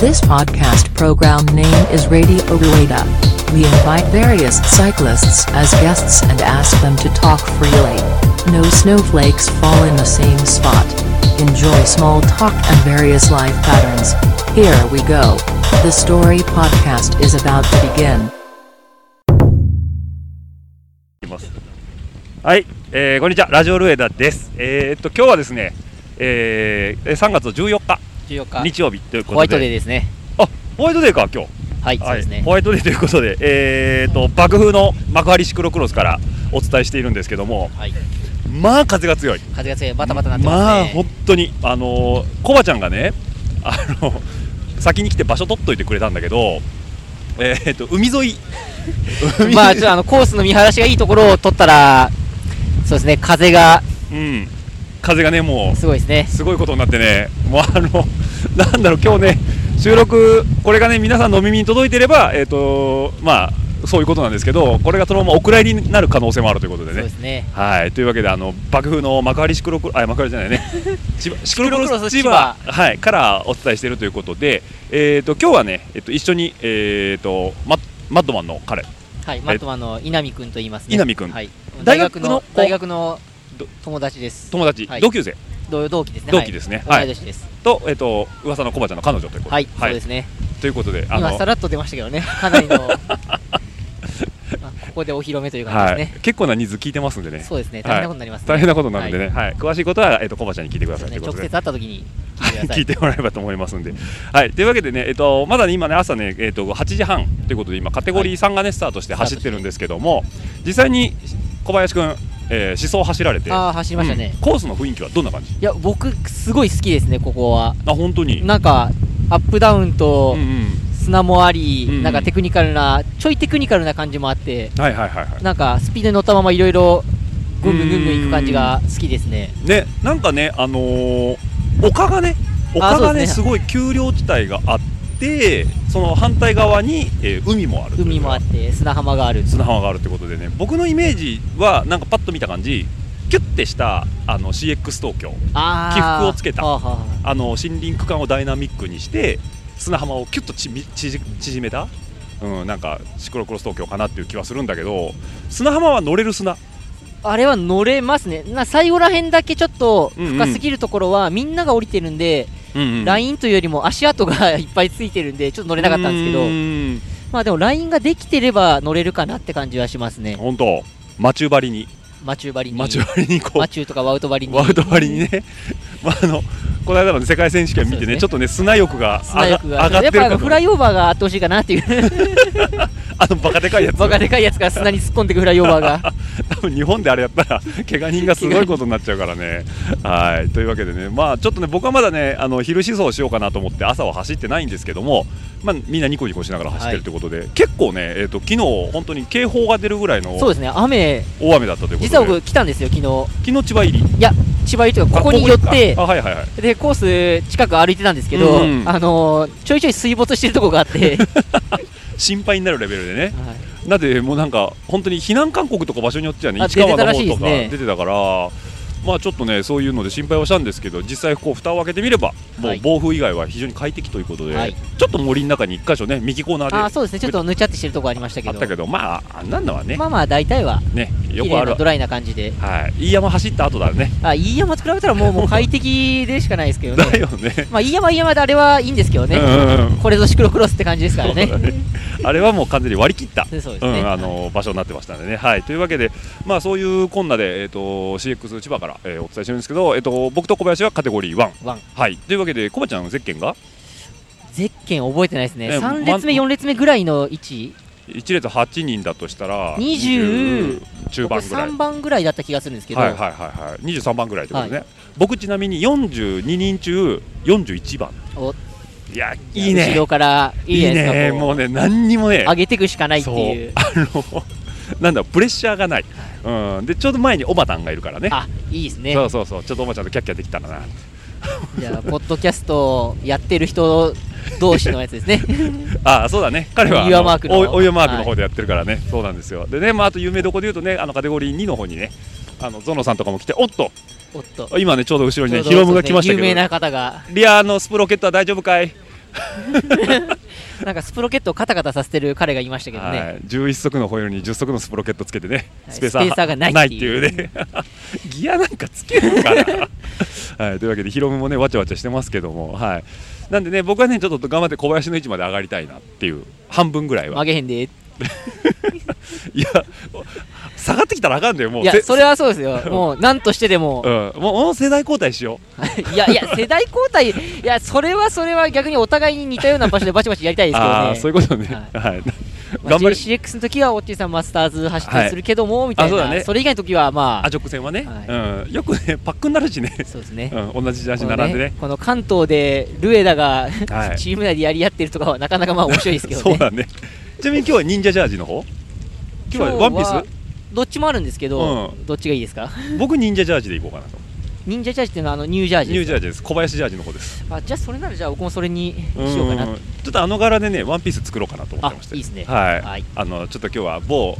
This podcast program name is Radio Rueda. We invite various cyclists as guests and ask them to talk freely. No snowflakes fall in the same spot. Enjoy small talk and various life patterns. Here we go. The story podcast is about to begin. いますはい、えーこんにちはラジオルエダですえー、っと今日はですね、えー、3月14日 14日日曜日ということで。ホワイトデーですね。あホワイトデーか今日。はい、そうですね。ホワイトデーということでえー、っと爆風の幕張シクロクロスからお伝えしているんですけどもはい。まあ風が強い。風が強い。バタバタなってまますね。あ本当にあのーコバちゃんがねあの先に来て場所取っといてくれたんだけどえー、っと海沿い。海 まあちょっとあのコースの見晴らしがいいところを取ったらそうですね風がうん風がねもうすごいですね。すごいことになってね、もうあの、なんだろう、今日ね、収録、これがね、皆さんのお耳に届いてれば、えっ、と、まあ、そういうことなんですけど、これがそのままお蔵入りになる可能性もあるということでね。そうで。すね。はい、というわけで、あの、爆風の幕張シクロクロ、あ、幕張じゃないね。シクロクロスス千葉、はい、からお伝えしているということで、えっ、と、今日はね、えっ、と、一緒に、えっ、と、マッマッドマンの彼、はいマットマンの稲見くんと言いますね。稲見くん。はい。大学の大学の友達です。友達、はい。同級生？同同期ですね。同期ですね。ははい。い同い年です。と、えっ、と、噂のコバちゃんの彼女ということで。はいそうですね。ということで、あ今さらっと出ましたけどね。かなりの まあここでお披露目という感じはいですね、結構な人数聞いてますんでね。そうですね。大変なことになりますね。大変なことになるんでね、はい。詳しいことは、えっとコバちゃんに聞いてください。といね。直うことで。接会った時に聞いて もらえればと思いますんで、はい、というわけでね、えっと、まだね今ね朝ね、えっと、8時半ということで今カテゴリー3がねスタートして走ってるんですけども実際に小林くん、えー、思想走られて。ああ走りましたね。うん、コースの雰囲気はどんな感じ？いや僕すごい好きですねここは。あ本当に？なんかアップダウンとうんうん。砂もあり、うんうん。なんかテクニカルなちょいテクニカルな感じもあってはいはいはいはい。なんかスピードに乗ったままいろいろぐんぐんぐんぐんいく感じが好きですね。ねなんかねあのー丘がね丘がねね。すごい丘陵地帯があってその反対側に、えー海もある海もあって砂浜がある砂浜があるってことでね僕のイメージはなんかパッと見た感じキュッてしたあの CX 東京。起伏をつけた。はあはあの森林区間をダイナミックにして砂浜をキュッとちみ縮縮めた、うん、なんかシクロクロス東京かなっていう気はするんだけど砂浜は乗れる砂。ああれは乗れますね。な最後らへんだけちょっと深すぎるところはみんなが降りてるんで、ラインというよりも足跡がいっぱいついてるんでちょっと乗れなかったんですけど。どまあでもラインができてれば乗れるかなって感じはしますね。本当。マチュー張りに。マチュー張りに。マチュー張りにこう。マチューとかワウト張りに。ワウト張りにね、まあ、あのこの間のね世界選手権見てねね。ちょっとね砂欲が砂欲が上が上がってるやっぱフライオーバーがあってほしいかなっていう あのバカでかいやつ。バカでかいやつが砂に突っ込んでくフライオーバーが。多分日本であれやったら怪我人がすごいことになっちゃうからね。はい。というわけでね、まあ、ちょっとね僕はまだねあの昼思想しようかなと思って朝は走ってないんですけども、まあ、みんなニコニコしながら走ってるということで、結構ね、えー、と昨日本当に警報が出るぐらいのそうですね。雨。大雨だったということで。実は僕来たんですよ昨日。昨日千葉入り。いや千葉入りというかここに寄ってあはいはいはい。でコース近く歩いてたんですけど、うん。あのーちょいちょい水没してるとこがあって、心配になるレベルでね。はい。だってもうなんか本当に避難勧告とか場所によってはねあ市川の方とか出てたからまあちょっとねそういうので心配はしたんですけど実際こう蓋を開けてみればもはい。う暴風以外は非常に快適ということで、はい。ちょっと森の中に一箇所ね右コーナーであそうですね。ちょっとぬちゃってしてるとこありましたけど。あったけどまああんなんのはね、まあまあ大体はねよ綺くある。ドライな感じで。はい。飯山走った後だね。あ飯山と比べたらもうもう快適でしかないですけどね。だよね。まあ飯山は飯山であれはいいんですけどね、うんうんうん。これぞシクロクロスって感じですからね。あれはもう完全に割り切った。そうですね、うん、あの場所になってましたんでね。はい、というわけで、まあ、そういうこんなで、えー、と CX 千葉から、えーお伝えしてるんですけど、えー、と僕と小林はカテゴリー1。ワン。はい、というわけで、小林ちゃんのゼッケンが？ゼッケン覚えてないですね。え3列目ま4列目ぐらいの位置？1列8人だとしたら20 20中盤ぐらい。3番ぐらいだった気がするんですけど、はいはいはいはい、23番ぐらいってことね、僕ちなみに42人中41番。お。いやいいね。後ろからいいいいね。こう。もうね何にもね。上げていくしかないっていう。あの なんだプレッシャーがない、うん、でちょうど前におばたんがいるからね。あいいですね。そうそうそう。ちょっとおばちゃんとキャッキャできたらな。じゃあポッドキャストやってる人同士のやつですね。ああそうだね。彼はお湯マークのおお湯マークの方でやってるからね、そうなんですよ。でね、まあ、あと有名どこで言うとねあのカテゴリー2の方にねあのゾノさんとかも来ておっと。おっと。今ねちょうど後ろにね。ヒロムが来ましたけど。有名な方が。リアのスプロケットは大丈夫かい？なんかスプロケットをカタカタさせてる彼がいましたけどね、はい、11足のホイールに10足のスプロケットつけてね、スペーサーがないっていう。ね。ギアなんかつけるから はい、というわけでヒロムもねわちゃわちゃしてますけども、はい、なんでね僕はねちょっと頑張って小林の位置まで上がりたいなっていう。半分ぐらいは。曲げへんで。いや下がってきたらあかんだよもう。いやそれはそうですよ。もう 何としてでも、うん、もう世代交代しよう。いやいや世代交代いやそれはそれは逆にお互いに似たような場所でバチバチやりたいですけどね。そういうことね。はい、はい。まあ、JCX の時はオッティさんマスターズ走ったりするけども、はい、みたい。なそ,、ね、それ以外の時はまあ。直線はね、はい、うん、よくねパックになるしね。そうですね、うん、同じジャージ並んでね、ね、この関東でルエダが、はい、チーム内でやり合ってるとかはなかなかまあ面白いですけどね。そうだね。ちなみに今日は忍者ジャージの方？今日はワンピース？どっちもあるんですけど、うん、どっちがいいですか？僕忍者ジャージでいこうかなと。忍者ジャージっていうのはあのニュージャージニュージャージです。小林ジャージの方です。あじゃあそれならじゃあ僕もそれにしようかなちょっとあの柄でねワンピース作ろうかなと思ってまして。いいですね。はい、はい、あのちょっと今日は某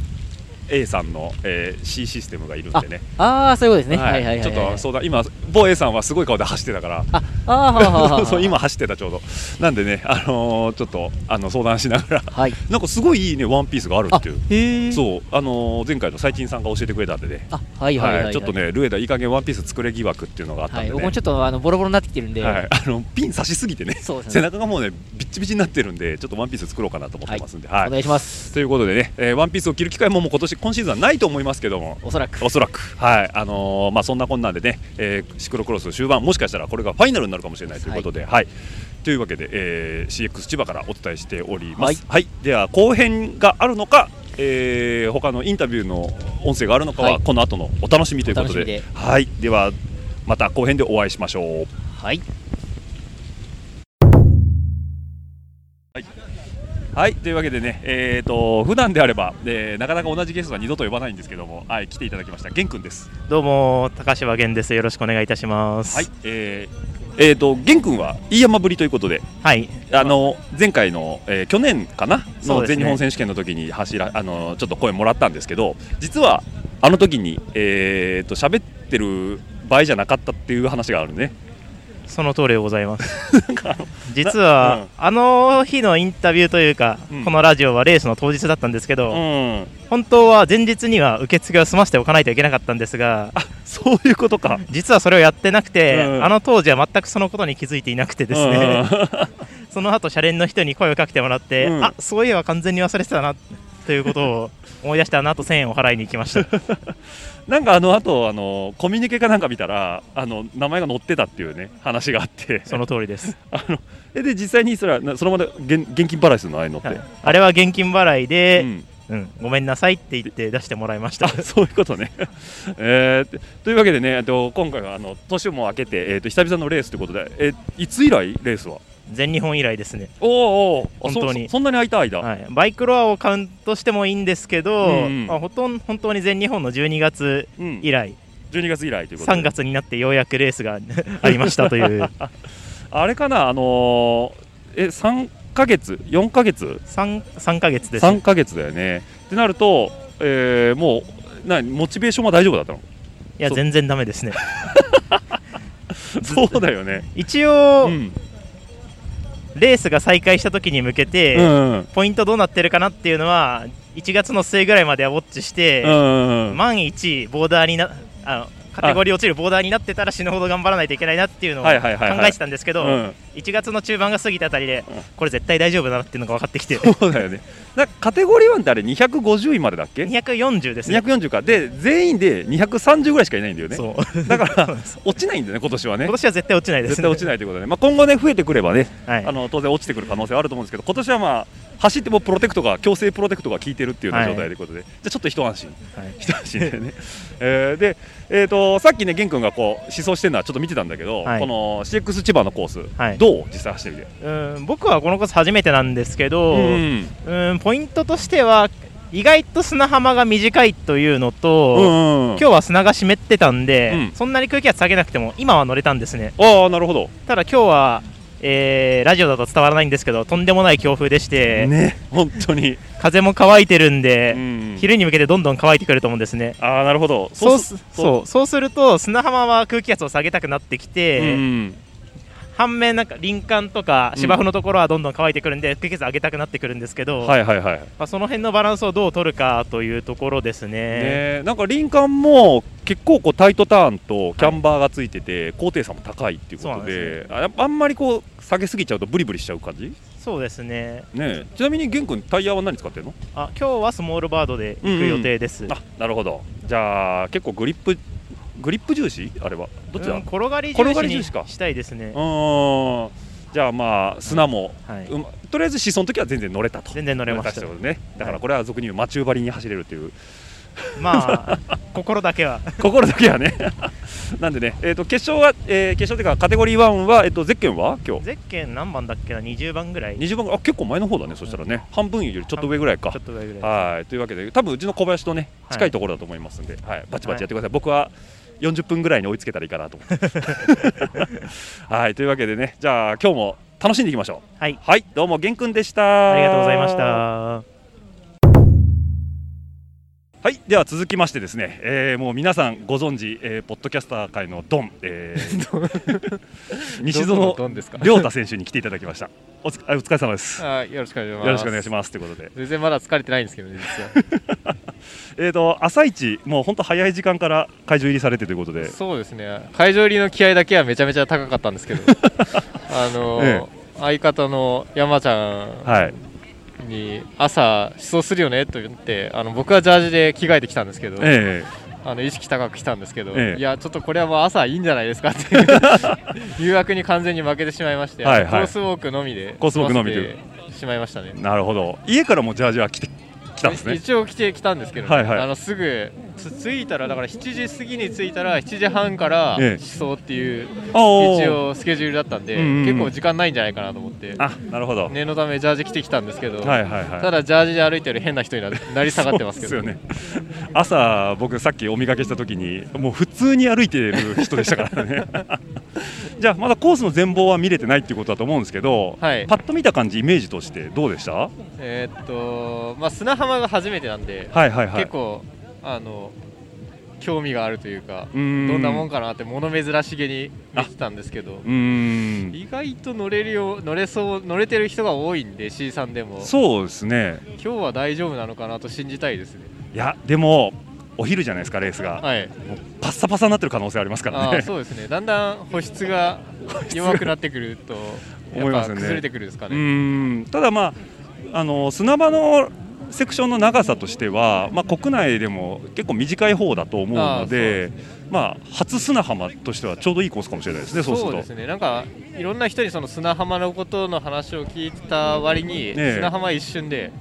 A さんの、えー、C システムがいるんでね。ああそういうことですね、はい、はいはいちょっとそうだ今某 A さんはすごい顔で走ってたから。ああはそう今走ってたちょうど。なんでねあのー、ちょっとあの相談しながら、はい、なんかすごいいいねワンピースがあるっていう。そう。あのー、前回の最近さんが教えてくれたんでね。はいはい、はいはい、ちょっとねルエダいい加減ワンピース作れ疑惑っていうのがあったんで、ね、僕もちょっとあのボロボロになってきてるんで、はい、あのピン刺しすぎてね、ね、背中がもうねビッチビチになってるんでちょっとワンピース作ろうかなと思ってますんで、はい。お願いします。ということでね、えー、ワンピースを着る機会ももう今年今シーズンはないと思いますけども。おそらく。おそらく。はい。あのー、まあそんなこんなんでね、えー、シクロクロス終盤もしかしたらこれがファイナルになるかもしれないということで、はい、はい、というわけで、えー、CX 千葉からお伝えしております。はい、はい、では後編があるのか、えー、他のインタビューの音声があるのかは、この後のお楽しみということで、で。はい、ではまた後編でお会いしましょう。はい。はいはいというわけでね、えーと普段であれば、えー、なかなか同じゲストは二度と呼ばないんですけども、はい、来ていただきました、玄君です。どうも、高柴玄です。よろしくお願いいたします。はい、えー、えーと玄君は飯山ぶりということで、はい、あの前回の、えー、去年かなの全日本選手権の時に走ら、あのちょっと声もらったんですけど、実はあの時にえっ、ー、と喋ってる場合じゃなかったっていう話があるね。その通りでございます。実は、うん、あの日のインタビューというか、うん、このラジオはレースの当日だったんですけど、うん、本当は前日には受付を済ませておかないといけなかったんですがそういうことか。実はそれをやってなくて、あの当時は全くそのことに気づいていなくてですね。その後車連の人に声をかけてもらって、あそういえば完全に忘れてたなということを思い出してあの後1000円を払いに行きました。なんかあの後あのコミュニケかなんか見たらあの名前が載ってたっていうね話があって。その通りです。あので実際にそれはそのまま現現金払いするのああいうのって、はい、あれは現金払いで、うん。うん、ごめんなさいって言って出してもらいました。そういうことね、えー、というわけでねと今回はあの年も明けて、えーと、久々のレースということで、えー、いつ以来レースは？全日本以来ですね。おお本当に。そんなに空いた間、はい、バイクロアをカウントしてもいいんですけど、うん、まあ、ほとん本当に全日本の12月以来、うん、12月以来ということで。3月になってようやくレースが ありましたという。あれかなあのー、え3か月？4か月？3, 3ヶ月です。3か月だよね。ってなると、えー、もうなモチベーションは大丈夫だったの？いや全然だめですね。そうだよね。一応、うんレースが再開した時に向けて、うんうん、ポイントどうなってるかなっていうのは1月の末ぐらいまではウォッチして、うんうん、万一ボーダーになあのカテゴリー落ちるボーダーになってたら死ぬほど頑張らないといけないなっていうのを考えてたんですけど、1月の中盤が過ぎたあたりで、これ絶対大丈夫だなっていうのが分かってきて。そうだよね。カテゴリー1ってあれ250位までだっけ？240ですね。240か。で全員で230ぐらいしかいないんだよね。だから 落ちないんだよね今年はね。今年は絶対落ちないです、ね、絶対落ちないということで、まあ、今後ね増えてくればね、はい、あの当然落ちてくる可能性はあると思うんですけど今年はまあ走ってもプロテクトが強制プロテクトが効いてるっていうような状態ということで、はい、じゃあちょっと一安心、はい、一安心でね、えー、で、えーと、さっきね玄君がこう思想してるのはちょっと見てたんだけど、はい、この CX 千葉のコース、はい、どう実際走ってみて？うん僕はこのコース初めてなんですけど、うん、うんポイントとしては意外と砂浜が短いというのと、うんうん、今日は砂が湿ってたんで、うん、そんなに空気圧下げなくても今は乗れたんですね。ああなるほど。ただ今日はえー、ラジオだと伝わらないんですけどとんでもない強風でしてね本当に。風も乾いてるんで、うん、昼に向けてどんどん乾いてくると思うんですね。ああなるほど。そうそうそうすると砂浜は空気圧を下げたくなってきて、うん、反面なんか林間とか芝生のところはどんどん乾いてくるんで、うん、上げたくなってくるんですけど、はいはいはい。まあ、その辺のバランスをどう取るかというところですね。ねなんか林間も結構こうタイトターンとキャンバーがついてて、はい、高低差も高いっていうことでで、ね、あんまりこう下げすぎちゃうとブリブリしちゃう感じ？そうですね。ねちなみに玄君タイヤは何使ってるの？あ今日はスモールバードで行く予定です、うんうん、あなるほど。じゃあ結構グリップグリップ重視？あれは。どっちだ、うん、転がり重視にしたいですね。じゃあまあ砂も、はい。うん、とりあえず思想の時は全然乗れたと。全然乗れました。ね。だからこれは俗に言うマチューバリに走れるっていう、まあ 心だけは。心だけはね。なんでね、えー、と決勝は、えー、決勝というかカテゴリー1は、えー、とゼッケンは？今日。ゼッケン何番だっけな？20番ぐらい。20番？あ結構前の方だね、そしたらね。半分よりちょっと上ぐらいか。ちょっと上ぐらいはい。というわけで多分うちの小林とね近いところだと思いますんで、はい、バチバチやってください、僕は40分ぐらいに追いつけたらいいかなと思って。はいというわけでねじゃあ今日も楽しんでいきましょう。はい、はい、どうも玄君でした。ありがとうございましたはいでは続きましてですね、えー、もう皆さんご存知、えー、ポッドキャスター界のドン、えー、西園亮太選手に来ていただきました。おつお疲れ様です。あよろしくお願いします。よろしくお願いしますということで。全然まだ疲れてないんですけどね実は。えっと朝一もう本当早い時間から会場入りされてということで。そうですね。会場入りの気合だけはめちゃめちゃ高かったんですけど。あのーええ、相方の山ちゃん、はいに朝、思想するよねと言ってあの僕はジャージで着替えてきたんですけど、ええ、あの意識高く来たんですけど、え、いやちょっとこれはもう朝いいんじゃないですかっていう 誘惑に完全に負けてしまいまして、はいはい、コースウォークのみでコースウォークのみでしまいましたね。なるほど。家からもジャージは着て来たんですね。一応来てきたんですけど、ね。はいはい、あのすぐ着いたらだから7時過ぎに着いたら7時半から思想っていう、一応スケジュールだったんで、結構時間ないんじゃないかなと思って。あなるほど。念のためジャージ着てきたんですけど、はいはいはい、ただジャージで歩いてる変な人になり下がってますけど。ね、朝僕さっきお見かけした時にもう普通に歩いてる人でしたからね。じゃあまだコースの全貌は見れてないっていうことだと思うんですけど、はい、パッと見た感じイメージとしてどうでした？えー、っとまあ砂浜が初めてなんで、はいはいはい、結構あの興味があるというかどんなもんかなって物珍しげに見てたんですけど意外と乗れるよ乗れそう乗れてる人が多いんで C さんでも。そうですね。今日は大丈夫なのかなと信じたいですね。いやでもお昼じゃないですかレースが、はい、パッサパサになってる可能性ありますからね。そうですね。だんだん保湿が弱くなってくると思いますね。崩れてくるですかね。ただまああの砂場のセクションの長さとしては、まあ、国内でも結構短い方だと思うのでまあ、初砂浜としてはちょうどいいコースかもしれないですね、そうですね。なんかいろんな人にその砂浜のことの話を聞いた割に、ね、砂浜一瞬で、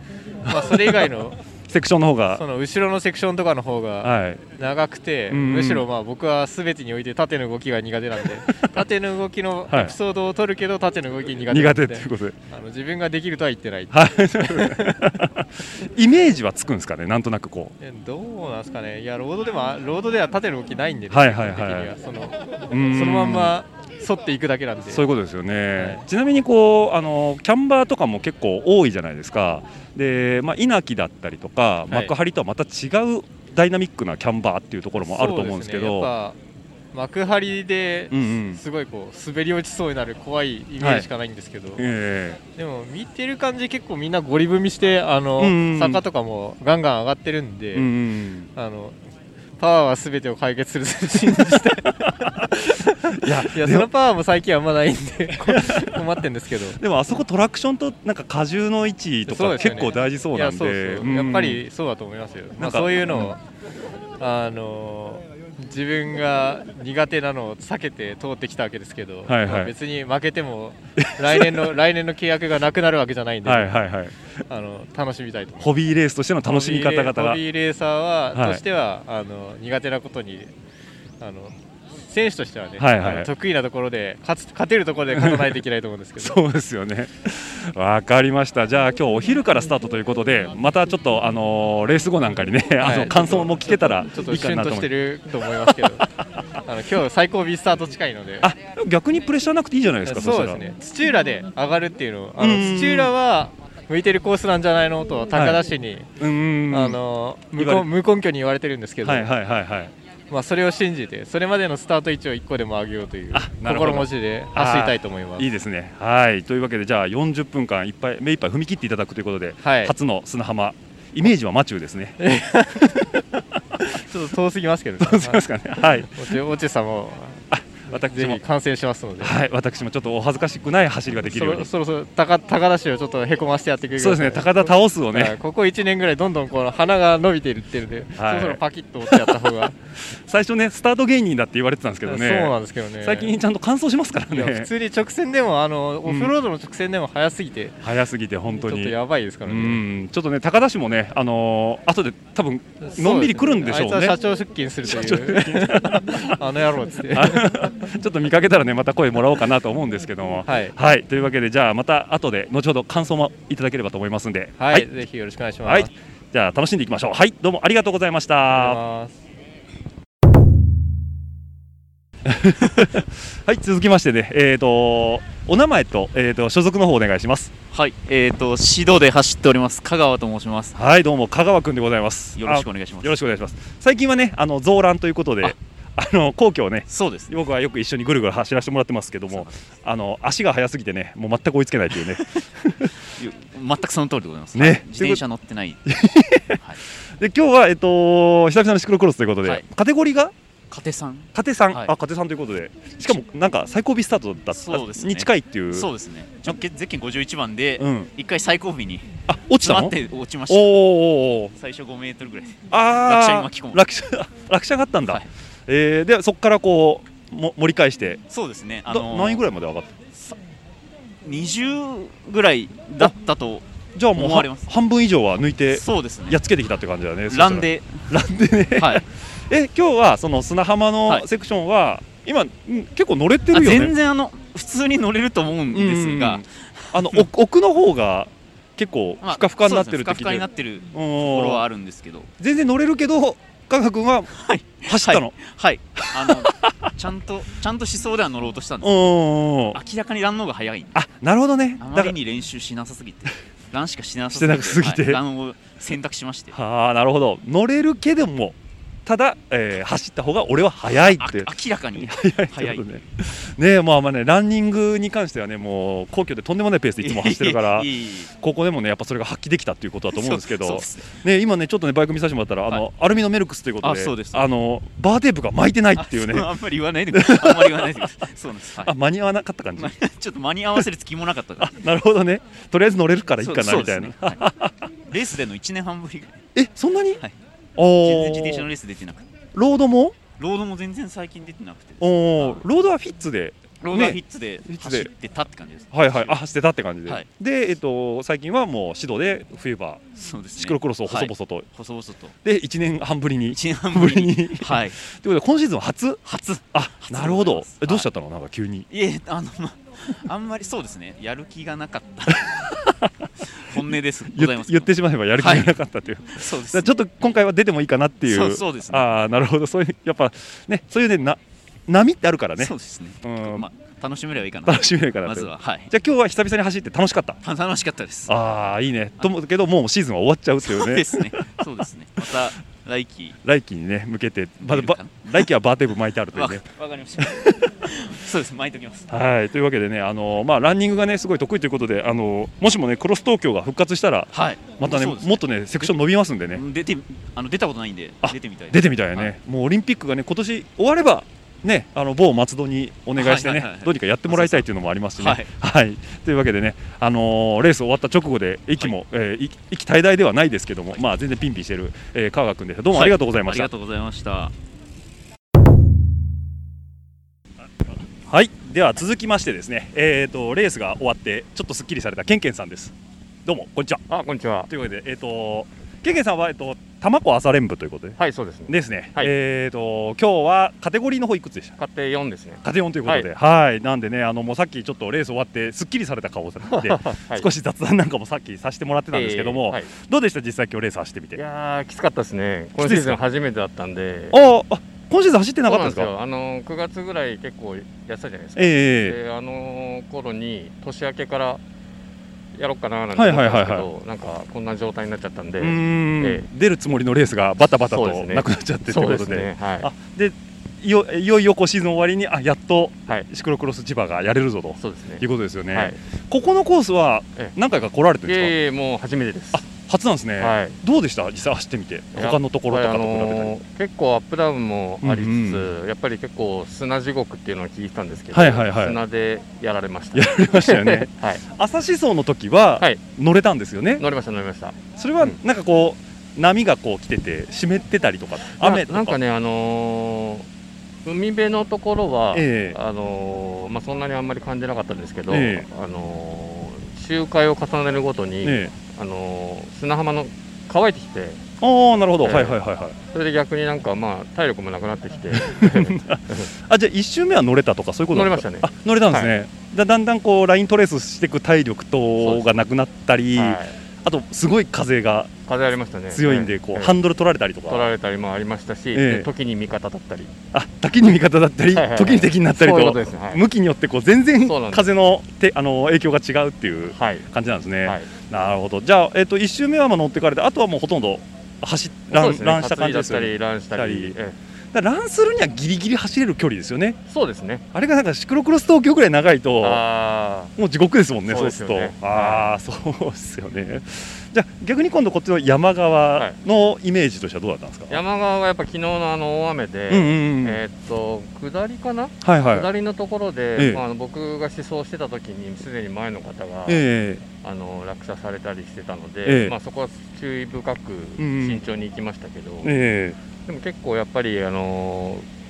まあ、それ以外のセクションの方が。その後ろのセクションとかの方が長くて、はい、むしろまあ僕はすべてにおいて縦の動きが苦手なんで 縦の動きのエピソードを取るけど縦の動き苦手苦手っていうことで。あの自分ができるとは言ってない、はい、イメージはつくんですかねなんとなくこう。どうなんですかね。いやロードでもロードでは縦の動きないんで、ね、はいはいはいそのそのまんま沿っていくだけなんで。そういうことですよね、はい、ちなみにこうあのキャンバーとかも結構多いじゃないですか。で、まあ、稲城だったりとか、幕張とはまた違うダイナミックなキャンバーっていうところもあると思うんですけど、ね、幕張ですごいこう滑り落ちそうになる怖いイメージしかないんですけど、はい。えー、でも見てる感じ結構みんなゴリ踏みしてあの、うんうん、坂とかもガンガン上がってるんで、うんうん、あのパワーはすべてを解決する信じて。いやいやそのパワーも最近はあんまないんで。困ってるんですけど。でもあそこトラクションとなんか荷重の位置とか結構大事そうなんで。やっぱりそうだと思いますよ、まあ、そういうのを、あの自分が苦手なのを避けて通ってきたわけですけど、はいはい。まあ、別に負けても 来年の来年の契約がなくなるわけじゃないんで、はいはいはい、あの楽しみたいと。ホビーレースとしての楽しみ方が。ホビーレーサーは、はい、としてはあの苦手なことにあの選手としてはね、はいはい、得意なところで勝つ勝てるところで勝たないといけないと思うんですけど。そうですよね。わかりました。じゃあ今日お昼からスタートということでまたちょっとあのー、レース後なんかにね、はい、あの感想も聞けたらちょっとシュンとしてると思いますけど。あの今日最高 B スタート近いので。あ逆にプレッシャーなくていいじゃないですかそうですね。土浦で上がるっていうのあの土浦は向いてるコースなんじゃないのと高田市に、はい、あの無根無根拠に言われてるんですけど、はいはいはいはいまあ、それを信じてそれまでのスタート位置を1個でも上げようという心持ちで走りたいと思います。いいですね。はい。というわけでじゃあ40分間いっぱい目いっぱい踏み切っていただくということで、はい、初の砂浜。イメージはマチューですね。ちょっと遠すぎますけど、ね、遠すぎますかね。はい。おちさんも私も。観戦しますので、はい、私もちょっとお恥ずかしくない走りができるように。そろそろ高高田市をちょっとへこましてやってくれるそうですね。高田倒すをね、はい、ここ1年ぐらいどんどんこの鼻が伸びているってるんで、はい、そろそろパキッと折ってやった方が最初ねスタート芸人だって言われてたんですけどね。そうなんですけどね。最近ちゃんと完走しますからね。普通に直線でもあのオフロードの直線でも速すぎて、うん、速すぎて本当に。ちょっとやばいですからね。ちょっとね高田市もねあのー、後で多分のんびり来るんでしょうね、ね、社長出勤するという。あの野郎っつって。ちょっと見かけたらねまた声もらおうかなと思うんですけども、はい、はい、というわけでじゃあまた後で後ほど感想もいただければと思いますんで、はい、はい、ぜひよろしくお願いします。はい、じゃあ楽しんでいきましょう。はい、どうもありがとうございました。はい、続きましてね、えっ、ー、とお名前とえっ、ー、と所属の方お願いします。はい、えっ、ー、と指導で走っております香川と申します。はい、どうも香川くんでございます。よろしくお願いします。よろしくお願いします。最近はね、あの増覧ということで。あの皇居をねそうです僕はよく一緒にぐるぐる走らせてもらってますけどもあの足が速すぎてねもう全く追いつけないというね全くその通りでございます、ね、自転車乗ってない、はい、で今日は、えっと、久々のシクロクロスということで、はい、カテゴリーがカテさん。カテさん、はい、あカテさんということで。しかもなんか最後尾スタートだった。そうです、ね、に近いっていう。そうですね。ゼッケン51番で一、回最後尾にあ落ちたの？って落ちました。おお最初5メートルぐらいあ落車に巻き込む。落車 落車があったんだ、はい。えー、でそこからこうも盛り返して。そうですね、あのー、何位ぐらいまで上がった？20ぐらいだったとじゃあもう半分以上は抜いてそうですね。やっつけてきたって感じだね。ランで。ランでね、はい、え今日はその砂浜のセクションは、はい、今結構乗れてるよね。全然あの普通に乗れると思うんですが、あの 奥の方が結構ふかふかになってる時で、まあ、ふかふかになってるところはあるんですけど。全然乗れるけど加賀君は走ったの、はい、はい、あのちゃんとちゃんと思想では乗ろうとしたんです。明らかにランの方が早いあなるほどね。あまりに練習しなさすぎてランしかしなさすぎて、はい、ランを選択しまして。はあなるほど。乗れるけどもただ、えー、走った方が俺は速いって。明らかに 速いね。ね。まあまあねランニングに関してはねもう 皇居でとんでもないペースでいつも走ってるからここでもねやっぱそれが発揮できたっていうことだと思うんですけど。ね今ねちょっとねバイク見させてもらったらあの、はい、アルミのメルクスということであのバーテープが巻いてないっていうね。あんまり言わないであんまり言わないでそうなんです、はい、あ間に合わなかった感じ？ちょっと間に合わせる気もなかったから。なるほどね。とりあえず乗れるからいいかなみたいな、ねはい、レースでの1年半ぶりえそんなに、はい、全然自転車のレース出てなくて。ロードも？ロードも全然最近出てなくておロードはフィッツで。ロードはフィッツで走ってたって感じです、はいはい。あ走ってたって感じで、はい、で、えっと、最近はもう始動で冬場そうです、ね、シクロクロスを細々と、はい、細々と。で1年半ぶりに。1年半 ぶりに。はい。ということで今シーズン初？初。あなるほど。えどうしちゃったの？なんか急に。いえあの、まあんまりそうですね。やる気がなかった。本音です。言ってしまえばやる気がなかったという、はい、そうです、ね、ちょっと今回は出てもいいかなっていう。そうです、ね、ああなるほど。そういうやっぱねそういうねな波ってあるからね。そうですね、うん。まあ楽しめればいいかな。楽しめればいいかなまずは、はい、じゃあ今日は久々に走って楽しかった。楽しかったです。ああいいね。と思うけどもうシーズンは終わっちゃうっていうね。そうですね。そうですね。また来季来季にね向けてまだ来季はバーテープ巻いてあるというね。わかりました。そうです巻いておきます。はい。というわけでねあのまあランニングがねすごい得意ということであのもしもねクロス東京が復活したら、はい、またねもっとねセクション伸びますんでね。出てあの出たことないんで出てみたい出てみたいね、はい、もうオリンピックがね今年終わればね、あの某松戸にお願いしてね、どうにかやってもらいたいというのもありますしね。はい、はい、というわけでね、あのー、レース終わった直後で息も、はい、えー、息滞在ではないですけども、まあ全然ピンピンしている、えー、川川君です。どうもありがとうございました。はい、ありがとうございました。はい、では続きましてですね、えっ、ー、とレースが終わってちょっとすっきりされたケンケンさんです。どうもこんにちは。あ、こんにちは。ということで、えっ、ー、とケンケンさんはえっ、と多摩湖朝練部ということで、はいそうですね。ですね。はい、えっ、と今日はカテゴリーの方いくつでした？カテ4ですね。カテ4ということで、はい、なんでねあのもうさっきちょっとレース終わってすっきりされた顔をされて、はい、少し雑談なんかもさっきさせてもらってたんですけども、えーはい、どうでした？実際今日レース走ってみて？いやきつかったですね。今シーズン初めてだったんで。ああ。今シーズン走ってなかったんですか？あの9月ぐらい結構やってたじゃないですか、えー、であの頃に年明けからやろうかななんて思ったんですけど、なんかこんな状態になっちゃったんで、ええ、出るつもりのレースがバタバタとなくなっちゃってということで、ね。はい、あでいよいよいよこうシーズン終わりにあやっとシクロクロス千葉がやれるぞと、そうですね、いうことですよね、はい、ここのコースは何回か来られてるんですか、ええ、もう初めてです初なんですね、はい、どうでした？実際走ってみて。他のところとかと比べたり、あのー、結構アップダウンもありつつ、うんうん、やっぱり結構砂地獄っていうのを聞いたんですけど、はいはいはい、砂でやられました。やられましたよね、はい、朝思想の時は乗れたんですよね、乗りました乗りました。それはなんかこう、うん、波がこう来てて湿ってたりとか。雨とか。なんかねあのー、海辺のところは、えー、あのー、まあ、そんなにあんまり感じなかったんですけど、えー、あの周回を重ねるごとに、えー、あの砂浜の乾いてきて。ああなるほど、えー、はいはいはいはい。それで逆になんかまあ体力もなくなってきて。あじゃあ1周目は乗れたとかそういうこと乗れましたね。あ乗れたんですね、はい、だだんだんこうライントレースしていく体力とがなくなったり、はい、あとすごい風が風ありましたね。強いんでこう、えー、ハンドル取られたりとか。取られたりもありましたし、えー、時に味方だったり。あ時に味方だったり、はいはいはい、時に敵になったりと、ね。はい、向きによってこう全然風のてあの影響が違うっていう感じなんですね、はい、なるほどじゃあ、えーと、と1周目はまあ乗ってかれてあとはもうほとんど走ラン,、ね、ランした感じですよね。ランしたり、ええ、ランするにはギリギリ走れる距離ですよね。そうですね。あれがなんかシクロクロス東京ぐらい長いと、もう地獄ですもんね。そうすると、ああ、そうですよね。じゃ逆に今度こっちの山側のイメージとしてはどうだったんですか、山側がやっぱ昨日のあの大雨で、うんうんうん、えー、っと下りかな、はいはい、下りのところで、ええ、まあ、僕が思想してた時にすでに前の方が、ええ、あの落車されたりしてたので、まあ、そこは注意深く慎重に行きましたけど、でも結構やっぱりあのー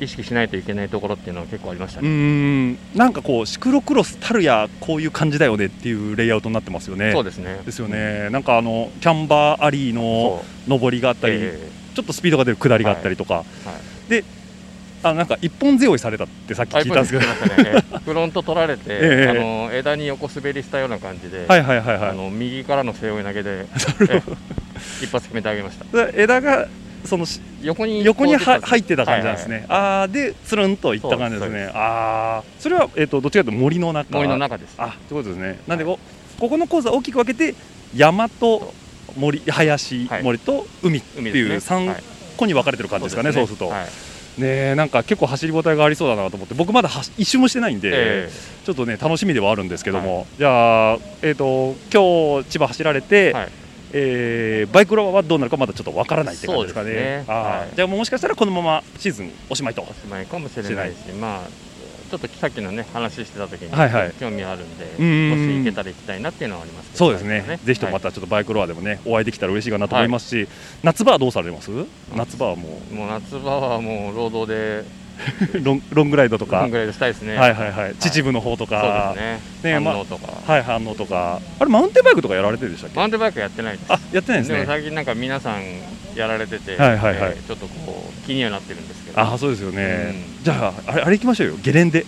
意識しないといけないところっていうのは結構ありましたね。うん。なんかこうシクロクロスたるやこういう感じだよねっていうレイアウトになってますよね。そうですね。ですよね、なんかあのキャンバーアリーの上りがあったり、えー、ちょっとスピードが出る下りがあったりとか、はい。はい、であなんか一本背負いされたってさっき聞いたんですけど、ね、フロント取られて、えー、あの枝に横滑りしたような感じで、はいはいはいはい、あの右からの背負い投げで 一発決めてあげました。枝がその横に横には入ってた感じなんですね、はいはい、ああでつるんといった感じですね。ああそれは、えーと、どっちかというと森の中。森の中です。あということですね。なんでこここのコースは大きく分けて山と森林、はい、森と海っていう3個に分かれてる感じですかね、そうすると。ねなんか結構走り応えがありそうだなと思って僕まだ一周もしてないんで、えー、ちょっとね楽しみではあるんですけども、はい、じゃあ、えーと、今日千葉走られて、はいえー、バイクロアはどうなるかまだちょっとわからないって感じですかね。ね。はい、じゃあもしかしたらこのままシーズンおしまいと。おしまいかもしれないし、まあちょっとさっきのね話してた時に、はいはい、興味あるんで、もし行けたら行きたいなっていうのはあります、ね、そうですね。ぜひともまたちょっとバイクロアでもね、お会いできたら嬉しいかなと思いますし、はい、夏場はどうされます？夏場はもうもう夏場はもう労働でロンロングライドとか、ロングライドしたいですね。はいはいはい。秩父の方とか、ね。ね、反応とか、はい反応とか、あれマウンテンバイクとかやられてるでしたっけ？マウンテンバイクやってないです。あ、やってないですね。最近なんか皆さんやられてて、はいはいはい。ちょっとこう気にはなってるんですけど。あ、そうですよね。じゃああれあれ行きましょうよ。ゲレンデ。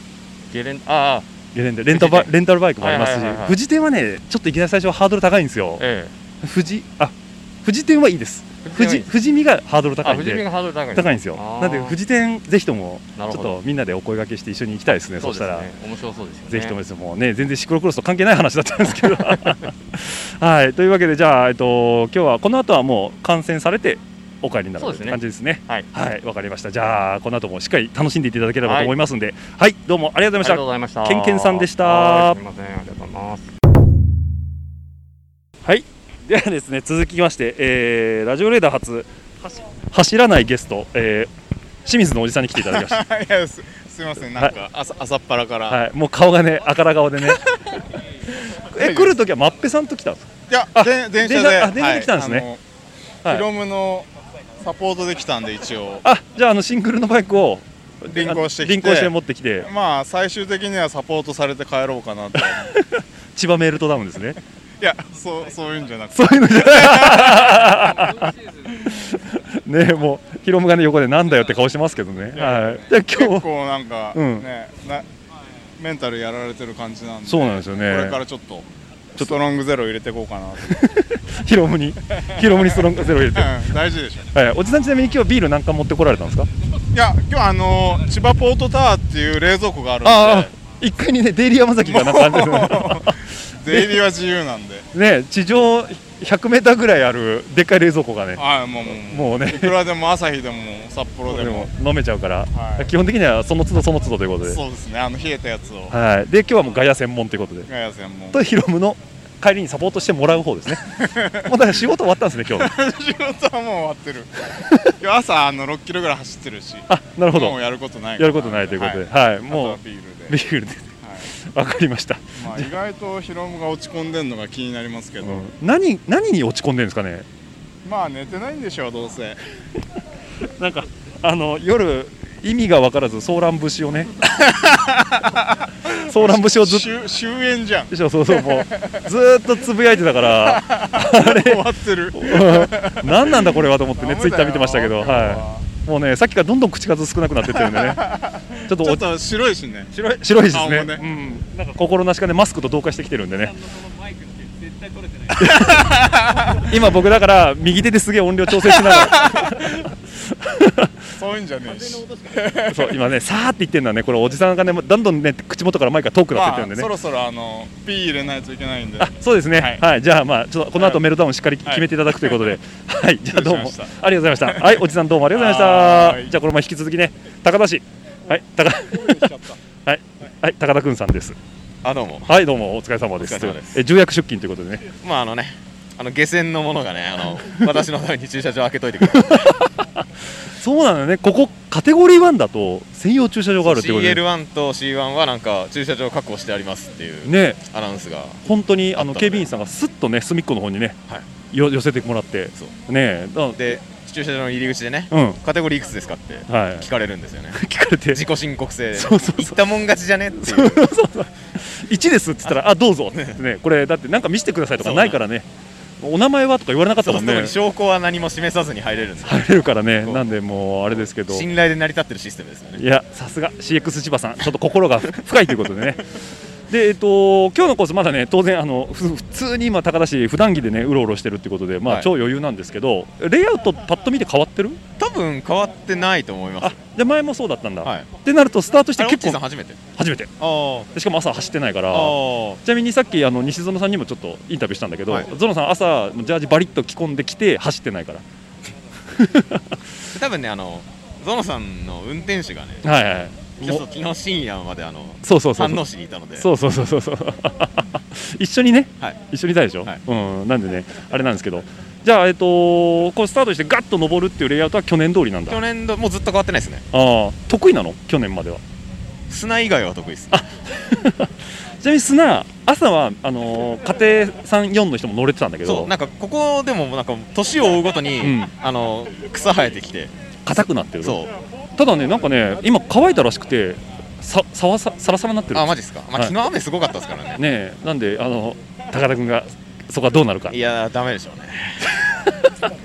ゲレンああ。ゲレンデレンタバレンタルバイクもありますし、富士店はねちょっといきなり最初はハードル高いんですよ。ええ。富士あ富士店はいいです。富士富士見がハードル高いんで。高い。んですよ。なんで富士店ぜひともちょっとみんなでお声掛けして一緒に行きたいですねそしたら。面白そうですぜひともですもうね全然シクロクロスと関係ない話だったんですけど。はい。というわけでじゃあえっと今日はこの後はもう観戦されてお帰りになる感じですね。はい、はい、わかりました。じゃあこの後もしっかり楽しんでいただければと思いますんで、はい、どうもありがとうございました。けんけんさんでした。すみません、ありがとうございます。はい、ではですね続きまして、えー、ラジオレーダー初走らないゲスト、えー、清水のおじさんに来ていただきました。いやすすみませんなんか朝,、朝っぱらから、はい、もう顔がねあから顔でね。え来る時はまっぺさんと来たんですかいやで電車で。電車で来たんですね、はい、ヒロムのサポートで来たんで一応。あじゃああのシングルのバイクを輪行して輪行して持ってきて。まあ最終的にはサポートされて帰ろうかなと。千葉メールトダウンですねいやそうそういうんじゃなくて。そういうのじゃねもうヒロムがね横でなんだよって顔してますけどね。はい。じゃあ今日結構なんか、うん、ねなメンタルやられてる感じなんでそうなんですよね。これからちょっとストロングゼロ入れていこうかな ヒロムにヒロムにストロングゼロ入れて、うん、大事でしょ、はい、おじさんちなみに今日ビールなんか持ってこられたんですか？いや今日あの千葉ポートタワーっていう冷蔵庫があるんで。一回にねデイリー山崎がな感じで 出入りは自由なんで。ね地上100メーターぐらいあるでっかい冷蔵庫がね。はいもうもうもう。ね。いくらでも朝日でも札幌でも。飲めちゃうから、はい、基本的にはその都度その都度ということで。そうですねあの冷えたやつを。はい。で今日はもうガヤ専門ということで。ガヤ専門。とヒロムの帰りにサポートしてもらう方ですね。もうだから仕事終わったんですね今日。仕事はもう終わってる。今日朝あの6キロぐらい走ってるし。あなるほど。もうやることないやることないということで。はい、はい、もうビールで。ビールでわ、はい、かりました、まあ、意外とヒロムが落ち込んでるのが気になりますけど、うん、何何に落ち込んでるんですかね？まあ寝てないんでしょうどうせ。なんかあの夜意味が分からずソーラン節をね。ソーラン節をずっと終焉じゃん。そうそうもう。ずっとつぶやいてたから。あ れ終わってる。何なんだこれはと思ってねツイッター見てましたけどはいもうねさっきからどんどん口数少なくなってってるんでね。ちょっとちょっと白いしね。白い白いですね、ね、うん、なんか心なしかねマスクと同化してきてるんでね。今僕だから右手ですげえ音量調整しながらそういうんじゃねえし。そう今ねさーって言ってるのはねこれおじさんがねどんどんね口元から前から遠くなってってるんでね、まあ、そろそろあのピー入れないといけないんで。あそうですね、はい、はい、じゃあまあちょっとこの後メルダウンしっかり決めていただくということで。はい、はい、じゃあどうも。ありがとうございました。はいおじさんどうもありがとうございました。じゃあこれも引き続きね高田市。はい高 はい。はい高田くんさんです。あどうも。はいどうも。お疲れ様です。え重役出勤ということでね。まああのねあの下船のものがねあの 私のために駐車場開けといてくれ そうなのね。ここカテゴリー1だと専用駐車場があるってことで CL1 と C1 はなんか駐車場確保してありますっていうね。アナウンスが本当にあの警備員さんがすっとね隅っこの方にね、はい、よ寄せてもらって。ね。で駐車場の入り口でね、うん、カテゴリーいくつですかって聞かれるんですよね、はい、聞かれて。自己申告制で、ね、そうそうそう。行ったもん勝ちじゃねっていう。そうそうそう。1ですって言ったらあどうぞ。ってね。これだってなんか見せてくださいとかないからねお名前はとか言われなかったもんね。証拠は何も示さずに入れるんです入れるからね。なんでもうあれですけど。信頼で成り立ってるシステムですよね。いやさすが。CX 千葉さん。ちょっと心が深いということでねでえっと今日のコースまだね当然あの普通に今高田市普段着でねうろうろしてるってことでまあ、超余裕なんですけどレイアウトパッと見て変わってる？多分変わってないと思います。で前もそうだったんだ、はい、ってなるとスタートして結構初めて？初めて。しかも朝走ってないからちなみにさっきあの西園さんにもちょっとインタビューしたんだけど、はい、ゾノさん朝ジャージバリッと着込んできて走ってないから。多分ねあのゾノさんの運転手がねはいはい昨日深夜まであのそうそうそう飯能市にいたので。そうそうそうそうそう。一緒にね、はい、一緒にいたでしょ、はい、うん。なんでねあれなんですけど。じゃあえっとこうスタートしてガッと登るっていうレイアウトは去年通りなんだ。去年どもうずっと変わってないですね。ああ。得意なの？去年までは。砂以外は得意です。あ ちなみに砂朝はあのー、家庭3、4の人も乗れてたんだけど。なんかここでもなんか年を追うごとに、うん、あの草生えてきて。硬くなってる？ただねなんかね今乾いたらしくてささわささらさらになってるあマジですか、まあ、昨日雨すごかったですからね、はい、ねなんであの高田君がそこはどうなるか。いやだめでしょうね。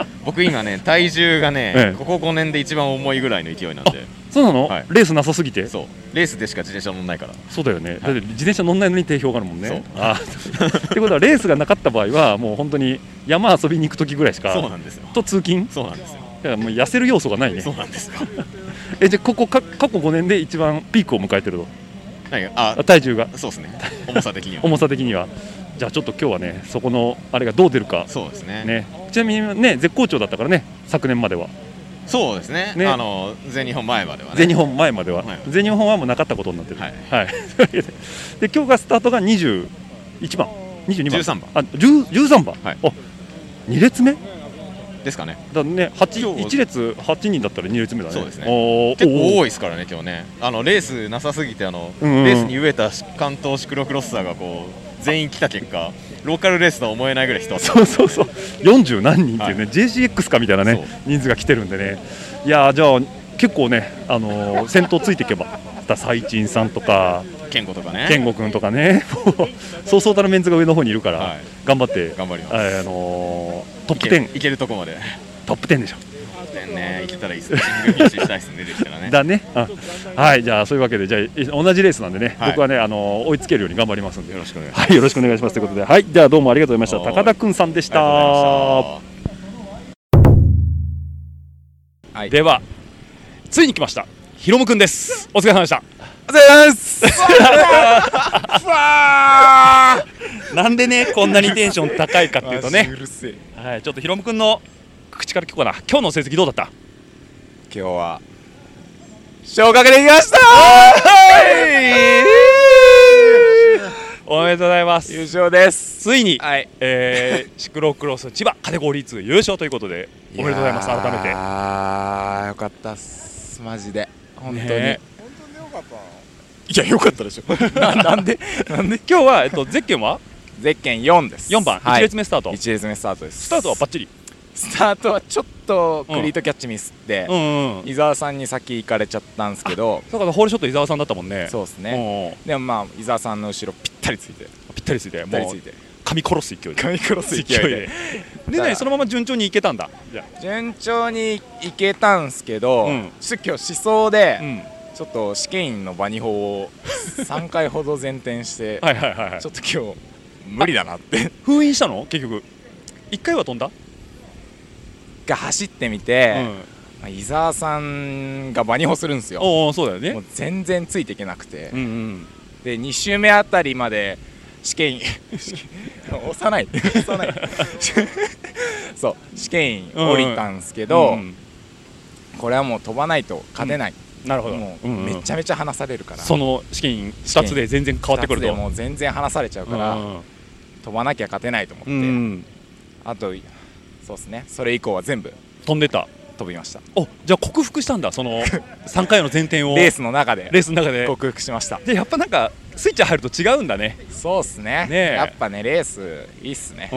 僕今ね体重がね、ええ、ここ5年で一番重いぐらいの勢いなんで。そうなの、はい、レースなさすぎて？そう。レースでしか自転車乗んないから。そうだよね、はい、だって自転車乗んないのに定評があるもんね。あってことはレースがなかった場合はもう本当に山遊びに行く時ぐらいしか。そうなんですよ。と通勤？そうなんですよ。だからもう痩せる要素がないね。そうなんですよえじゃあここか過去5年で一番ピークを迎えてると。あ体重が。そうですね。重さ的には。重さ的には。じゃあちょっと今日はねそこのあれがどう出るか。そうですね。ね。ちなみにね絶好調だったからね昨年までは。そうですね、ね、あの全日本前までは、ね、全日本前までは、はい、全日本はもうなかったことになってる、はい、はい、で。今日がスタートが21番。22番。13番。あ13番、はい、あ2列目？ですかね。だね1列8人だったら2列目だね。そうですね。結構多いですからね今日ね。あのレースなさすぎてあの、うんうん、レースに飢えた関東シクロクロスターがこう全員来た結果ローカルレースとは思えないぐらい人。そうそうそう。40何人っていうね、はい、JCX かみたいなね人数が来てるんでね。いやじゃあ結構ね、あのー、先頭ついていけば最賃さんとか健吾とかね。健吾君とかね。そうそうたるメンツが上の方にいるから、はい、頑張って頑張ります、あのー、トップ10いけるとこまで。トップ10でしょ。ねいけたらいいですね。したいですねできたらね。だね。はいじゃあそういうわけでじゃあ同じレースなんでね、はい、僕はねあの追いつけるように頑張りますんで。よろしくお願いします。はいよろしくお願いします。ということではいじゃあどうもありがとうございました。高田くんさんでした。はいではついに来ました。ひろむくんです。お疲れ様でしたお疲れ様です。なんでねこんなにテンション高いかっていうとね。はいちょっとヒロム君の口から聞こうかな。今日の成績どうだった？今日は昇格できました。おめでとうございます。優勝です。ついに、はい。えー、シクロクロス千葉カテゴリー2優勝ということでおめでとうございます改めて。ああよかったっす。マジで。本当に、ねいやよかったでしょ。ななんで？なんで？今日は、えっと、ゼッケンは？ゼッケン4です。4番、はい。1列目スタート。1列目スタートです。スタートはバッチリ。スタートはちょっとクリートキャッチミスって、うんうん。伊沢さんに先行かれちゃったんですけど。だからホールショット伊沢さんだったもんね。そうですね。でもまあ伊沢さんの後ろぴったりついて。ぴったりついて。もうぴったりついて噛み殺す勢いで。噛み殺す勢いで。でねそのまま順調にいけたんだ。順調にいけたんすけど、うん。ちょっと今日思想で、うんちょっと試験員のバニホを3回ほど前転して はいはいはいはい。ちょっと今日無理だなって。封印したの？結局。1回は飛んだ？が走ってみて、まあ伊沢さんがバニホするんですよ。おおそうだよね。もう全然ついていけなくて、うんうんで2周目あたりまで試験員 押さない。押さない。そう試験員降りたんですけど、うん。うんこれはもう飛ばないと勝てない、なるほど。もうめちゃめちゃ離されるから。その試験員2つで全然変わってくると。もう全然離されちゃうから、うん飛ばなきゃ勝てないと思って、うんあとそうですね。それ以降は全部飛んでた。飛びました。おじゃあ克服したんだその 3回の前転を。レースの中でレースの中で。克服しました。でやっぱなんかスイッチ入ると違うんだね。そうっすね。ねえ。やっぱねレースいいっすね。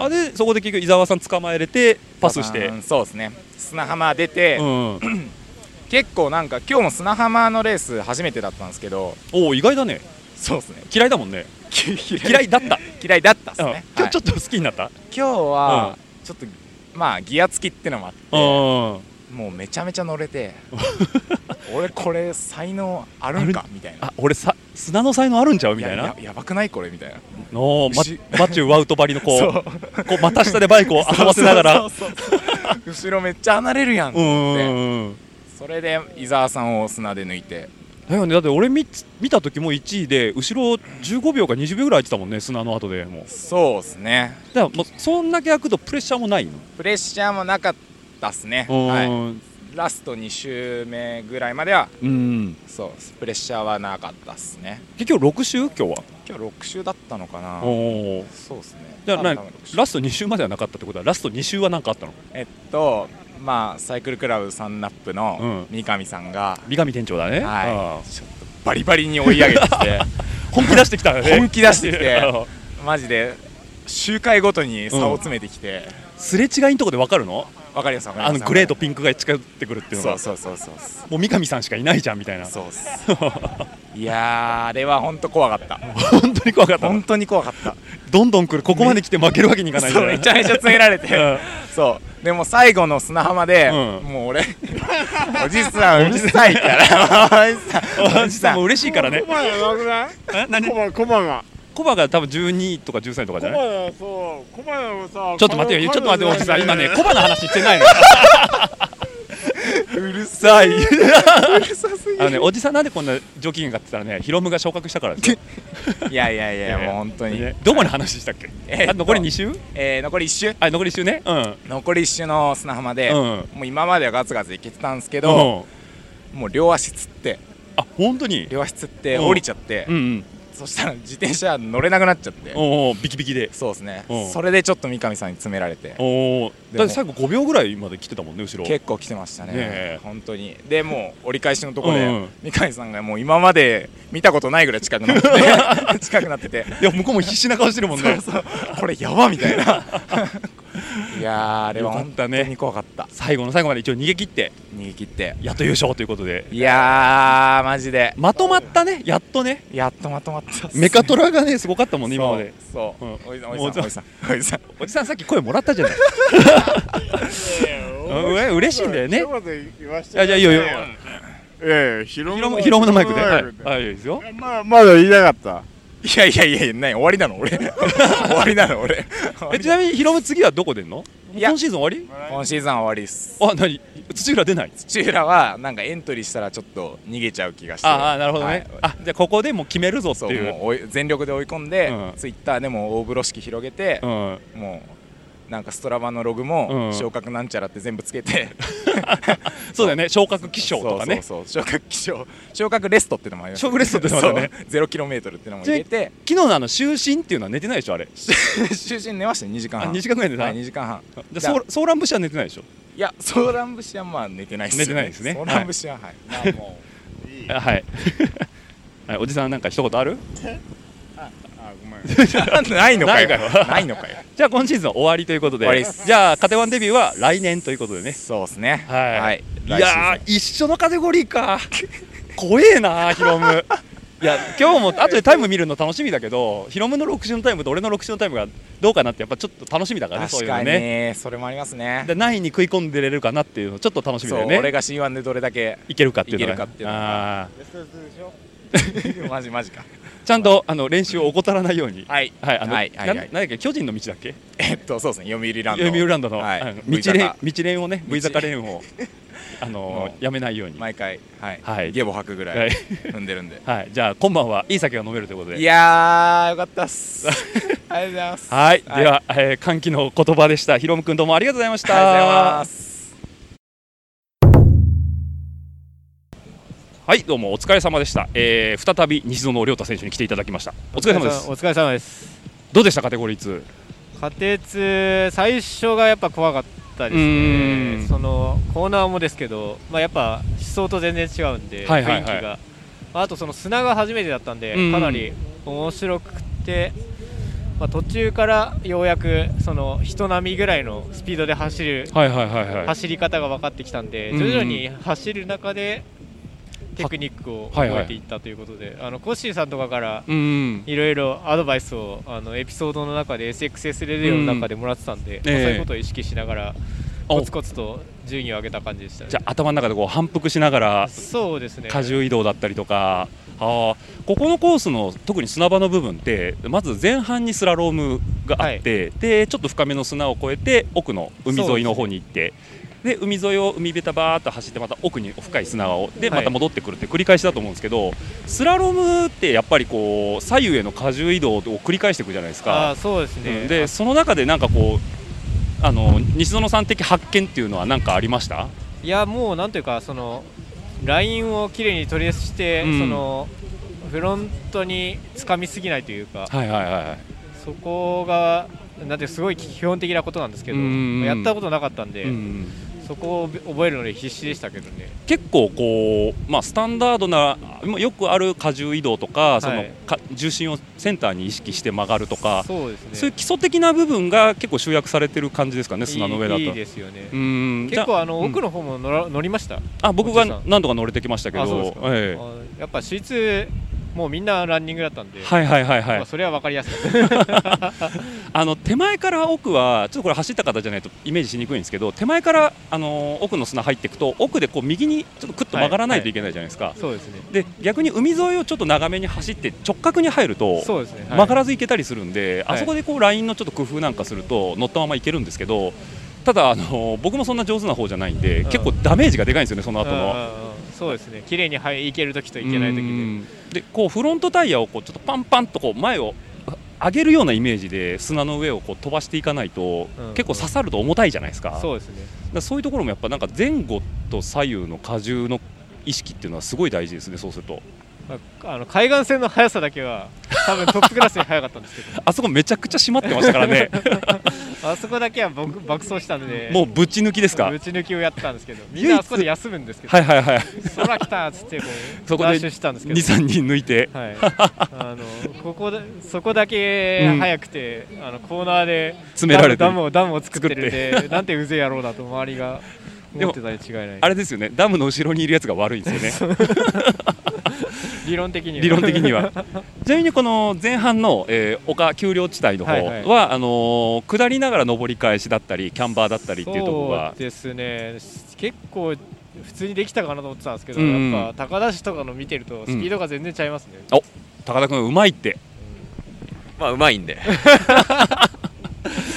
あでそこで結局伊沢さん捕まえれてパスして。うんそうですね。砂浜出て、うん 結構なんか今日も砂浜のレース初めてだったんですけどおお意外だね。そうですね。嫌いだもんね。嫌い。だった。嫌いだったっすうん。ね、今日ちょっと好きになった？今日はちょっとまあギア付きってのもあってうん。もうめちゃめちゃ乗れて 俺これ才能あるんか？みたいな。あ俺さ砂の才能あるんちゃう？みたいな？ややばくないこれ？みたいな。のマ牛。マチューワウト張りのこそう。うこう股下でバイクを遊ばせながら。後ろめっちゃ離れるやんってそれで伊沢さんを砂で抜いて。だよね。だって俺見つ見た時も1位で後ろ15秒か20秒ぐらい空いてたもんね砂の後でも。うそうですね。だからもうそんだけ開くとプレッシャーもないの？プレッシャーもなかったっすね、うん。はい、ラスト2周目ぐらいまではうん。そうプレッシャーはなかったっすね。結局6周？今日は？今日6周だったのかな。おおそうですね。じゃあな多分6周。ラスト2周まではなかったってことはラスト2周は何かあったの？えっとまあサイクルクラブサンナップの三上さんが、三上店長だね。はい。ちょっとバリバリに追い上げてきて。本気出してきたよね。本気出してきて うん。マジで周回ごとに差を詰めてきて、すれ違いのとこで分かるの？わかりますわかりますあのグレーとピンクが近寄ってくるっていうのが。そうそうそうそうもう三上さんしかいないじゃんみたいな。そうっす。いやーあれは本当怖かった。本当に怖かった本当に怖かった。どんどん来るここまで来て負けるわけにいかないそうめちゃめちゃ詰められて、うん。そう。でも最後の砂浜で、うん。もう俺おじさんうるさいから。おじさん。おじさんも嬉しいからね。コバやばくない？え何？コバコバがコバが多分12とか13とかじゃない？ちょっと待ってよちょっと待っておじさん今ねコバの話してないの うるさい。あのねおじさんなんでこんな上機嫌かって言ったらねヒロムが昇格したからですよ。いやいやいやもう本当に、ね。どこに話したっけ？えーっ残り2周？えー残り1周。あ残り1周ね。うん。残り1周の砂浜で、うん。もう今まではガツガツいけてたんですけど、もう両足つって。あ本当に？両足つってうん降りちゃって、うんうんそしたら自転車乗れなくなっちゃって。おおビキビキで。そうですね。うん。それでちょっと三上さんに詰められて。おおだって最後5秒ぐらいまで来てたもんね後ろ。結構来てましたね。ねえ。本当に。でもう折り返しのところで、うん。三上さんがもう今まで見たことないぐらい近くなってて。近くなってて。いや向こうも必死な顔してるもんね。そうそう。これやばみたいないやーあれは本当に怖かった。最後の最後まで一応逃げ切って。逃げ切って。やっと優勝ということで。いやーマジで。まとまったね。やっとね。やっとまとまったっすメカトラがねすごかったもんね今まで。そう。うん。おじさんおじさんおじさんおじさん。おじさんさっき声もらったじゃない。う嬉しいんだよね。じゃあいいよ。いいよええヒロヒロムヒロムのマイクで。はい。はいいいですよ。まあまだ言いなかったいやいやいや何終わりなの俺？終わりなの俺。えちなみにヒロム次はどこ出んの？今シーズン終わり？今シーズン終わりです。あ何？土浦出ない？土浦はなんかエントリーしたらちょっと逃げちゃう気がして。ああなるほどね、はい、あじゃあここでもう決めるぞっていう。もう全力で追い込んで、うん、ツイッターでも大風呂敷広げて、うん、もうなんかストラバのログも昇格なんちゃらって全部つけて、そうだよね。昇格気象とかね。そうそう昇格気象昇格レストっていうのもあります。昇格レストってのもあるね。ゼロキロメートルっていうのも入れて昨日のあの就寝っていうのは寝てないでしょあれ？就寝寝ました2時間半。2時間ぐらい寝た、はい、2時間半。じゃソーラン節は寝てないでしょ？いやソーラン節はまあ寝てないです、ね、寝てないですね。ソーラン節ははい、まあもうい。いはい、はい、おじさんなんか一言ある？ないのかよ。ないのかよ。じゃあ今シーズン終わりということで。じゃあカテワンデビューは来年ということでね。そうですね。はい、はい、いや一緒のカテゴリーか。怖えなヒロム。いや今日も後でタイム見るの楽しみだけどヒロムの6周のタイムと俺の6周のタイムがどうかなってやっぱちょっと楽しみだからねそういうのね。それもありますね。で何位に食い込んでれるかなっていうのちょっと楽しみだよね。俺が C1 でどれだけいけるかっていうのが。ああ マジマジかちゃんとあの練習を怠らないように、はい、はい、あの、はい、はい、なんだっけ、巨人の道だっけ？えっと、そうですね、読売ランド。読売ランドの、はい、道連、道連をね、V 坂連を。あのやめないように。毎回、はい、はい、ゲボ吐くぐらい踏んでるんで、はい、じゃあ今晩はいい酒が飲めるということで。いやよかったっす。ありがとうございます。はい、では、えー、歓喜の言葉でした。ひろむくんどうもありがとうございました。ありがとうございますはいどうもお疲れ様でした、えー、再び西園亮太選手に来ていただきました。お疲れ様です。お疲れ様です。どうでしたカテゴリー2カテツ最初がやっぱ怖かったですね。そのコーナーもですけど、まあ、やっぱ思想と全然違うんで、はいはいはい、雰囲気が。あとその砂が初めてだったんでかなり面白くて、まあ、途中からようやくその人並みぐらいのスピードで走る、走り方が分かってきたんで徐々に走る中でテクニックを覚えていったということで、はいはい、あのコッシーさんとかからいろいろアドバイスをあのエピソードの中で SXS レディオの中でもらってたんで、うん。まあ、そういうことを意識しながらコツコツと順位を上げた感じでした、ね、じゃあ頭の中でこう反復しながらそうですね。荷重移動だったりとかあここのコースの特に砂場の部分ってまず前半にスラロームがあって、はい、でちょっと深めの砂を越えて奥の海沿いの方に行って。で海沿いを海べたバーっと走ってまた奥に深い砂をでまた戻ってくるって繰り返しだと思うんですけど、はい、スラロームってやっぱりこう左右への荷重移動を繰り返していくじゃないですか。あそうですね、うん、でその中でなんかこうあの西園さん的発見っていうのは何かありました？いやもうなんというかそのラインをきれいに取り出して、うん、そのフロントにつかみすぎないというか、はいはいはい、そこがなんてすごい基本的なことなんですけど、やったことなかったんで、そこを覚えるのに必死でしたけどね。結構こう、まあ、スタンダードなよくある荷重移動とか、そのか重心をセンターに意識して曲がるとかそうです、ね、そういう基礎的な部分が結構集約されてる感じですかね砂の上だと。いいですよね。うん。結構あの奥の方も乗ら、乗りました？あ僕が何度か乗れてきましたけど、ええ、やっぱ C2 もうみんなランニングだったんで、はいはいはいはい、まあ、それは分かりやすい。あの手前から奥は、ちょっとこれ、走った方じゃないとイメージしにくいんですけど、手前からあの奥の砂入っていくと、奥でこう右にちょっとくっと曲がらないといけないじゃないですか、はいはい、そうですね。で逆に海沿いをちょっと長めに走って、直角に入ると、そうですね、曲がらず行けたりするんで、あそこでこうラインのちょっと工夫なんかすると、乗ったまま行けるんですけど、ただあの、僕もそんな上手な方じゃないんで、結構ダメージがでかいんですよね、その後の。そうですね。綺麗にいけるときといけないときででこうフロントタイヤをこうちょっとパンパンとこう前を上げるようなイメージで砂の上をこう飛ばしていかないと、うん、結構刺さると重たいじゃないですか。そうですね。だそういうところもやっぱなんか前後と左右の荷重の意識っていうのはすごい大事ですねそうすると。あの海岸線の速さだけは多分トップクラスに速かったんですけど。あそこめちゃくちゃ閉まってましたからね。あそこだけは僕爆走したんで。もうぶち抜きですか？ぶち抜きをやってたんですけど。みんなあそこで休むんですけど。はいはいはい。空来たっつってこうそこでしたんですけど。23人抜いて、はい、あのここでそこだけ速くて、うん、あのコーナーで詰められて。ダムをダムを作ってるんでなんてうぜえ野郎だと周りが思ってたに違いない。あれですよね。ダムの後ろにいるやつが悪いんですよね 理論的には。理論的には。ちなみにこの前半の、えー、丘丘陵地帯の方は、はいはい、あのー、下りながら上り返しだったりキャンバーだったりっていうところがですね。結構普通にできたかなと思ってたんですけど、うん、やっぱ高田市とかの見てるとスピードが全然ちゃいますね、うん、お高田君うまいって。まあうまいんで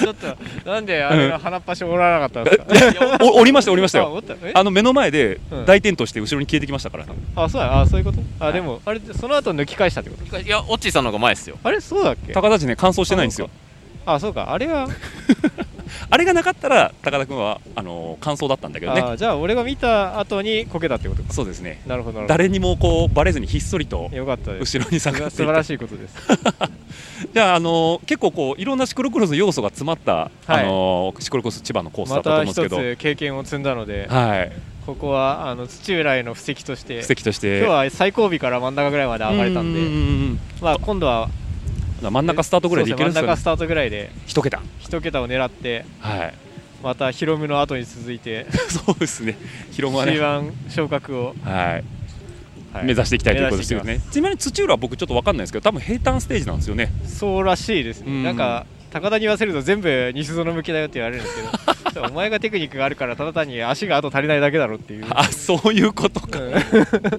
ちょっとなんであれが鼻っ端折らなかったんですか？折りました折りましたよ。あの目の前で大転倒して後ろに消えてきましたから、あそうや。あそういうこと？あでもあれその後抜き返したってこと？いやオッチーさんの方が前ですよ。あれそうだっけ？高田地ね乾燥してないんですよ。あそうか。あれは あれがなかったら高田君はあの感想だったんだけどね。じゃあ俺が見た後にこけたってことか。そうですね。なるほど誰にもこうバレずにひっそりとよかった後ろに下がって。素晴らしいことです。じゃあ、あの結構こういろんなシクロクロス要素が詰まった、はい、あのシクロクロス千葉のコースだったと思うんですけど、また一つ経験を積んだので、はい、ここはあの土浦への布石として布石として。今日は最後尾から真ん中ぐらいまで上がれたんでまあ、今度は真ん中スタートぐらいでいけるんですか、ね、真ん中スタートぐらいで。一桁。一桁を狙って、はい、またヒロムの後に続いて。そうですね。ヒロムはね。G1 昇格を、はい、はい、目指していきたいということですよね。ちなみに土浦は僕ちょっと分かんないですけど多分平坦ステージなんですよね。そうらしいですね、ん、なんか高田に言わせると全部西園向きだよって言われるんですけど お前がテクニックがあるからただ単に足があと足りないだけだろっていう。あそういうことか、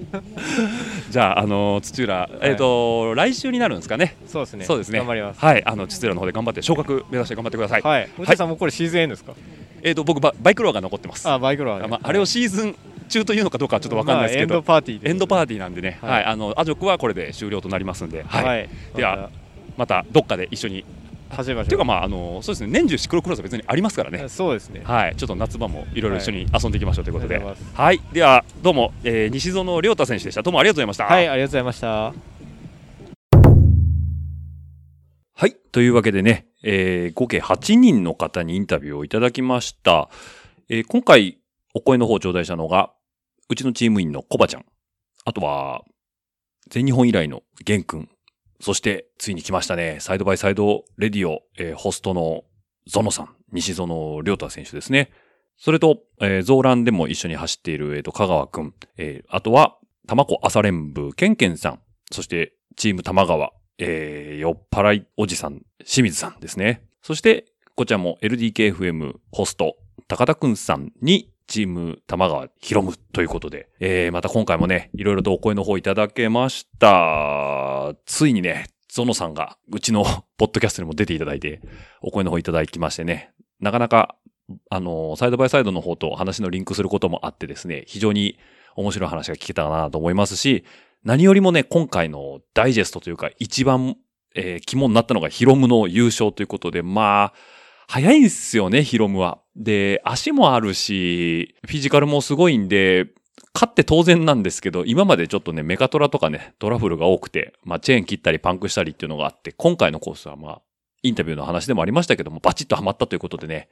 じゃあ、あの土浦、えーと、来週になるんですかね。そうですね。そうですね。頑張ります。はいあの土浦の方で頑張って昇格目指して頑張ってください。はい。内田さんもこれシーズンエンですか？えーと、僕バイクロアが残ってます。あバイクロア、ね、まあ、あれをシーズン中というのかどうかちょっと分かんないですけど、まあ、エンドパーティーエンドパーティーなんでね、はい、はい、あのアジョクはこれで終了となりますんで、はい、はい、ではまたどっかで一緒に始めましょう。というかまああのそうですね年中シクロクロスは別にありますからね。そうですね。はいちょっと夏場もいろいろ一緒に遊んでいきましょうということで、はい、はいではどうも、えー、西園亮太選手でした。どうもありがとうございました。はいありがとうございました。はいというわけでね、えー、合計8人の方にインタビューをいただきました。えー、今回お声の方を頂戴したのがうちのチーム員のコバちゃん、あとは全日本以来のゲン君、そして、ついに来ましたね。サイドバイサイドレディオ、えー、ホストのゾノさん、西園良太選手ですね。それと、えー、ゾーランでも一緒に走っている、えっ、ー、と、香川くん。えー、あとは、玉子朝練部、ケンケンさん。そして、チーム玉川、えー、酔っ払いおじさん、清水さんですね。そして、こちらも LDKFM ホスト、高田くんさんにチーム玉川広むということで、えー、また今回もね、いろいろとお声の方いただけました。ついにね、ゾノさんがうちの ポッドキャストにも出ていただいて、お声の方いただきましてね、なかなか、あの、サイドバイサイドの方と話のリンクすることもあってですね、非常に面白い話が聞けたかなと思いますし、何よりもね、今回のダイジェストというか、一番、えー、肝になったのがヒロムの優勝ということで、まあ、早いんすよね、ヒロムは。で、足もあるし、フィジカルもすごいんで、勝って当然なんですけど、今までちょっとね、メカトラとかね、トラブルが多くて、まあ、チェーン切ったりパンクしたりっていうのがあって、今回のコースはまあ、インタビューの話でもありましたけども、バチッとハマったということでね、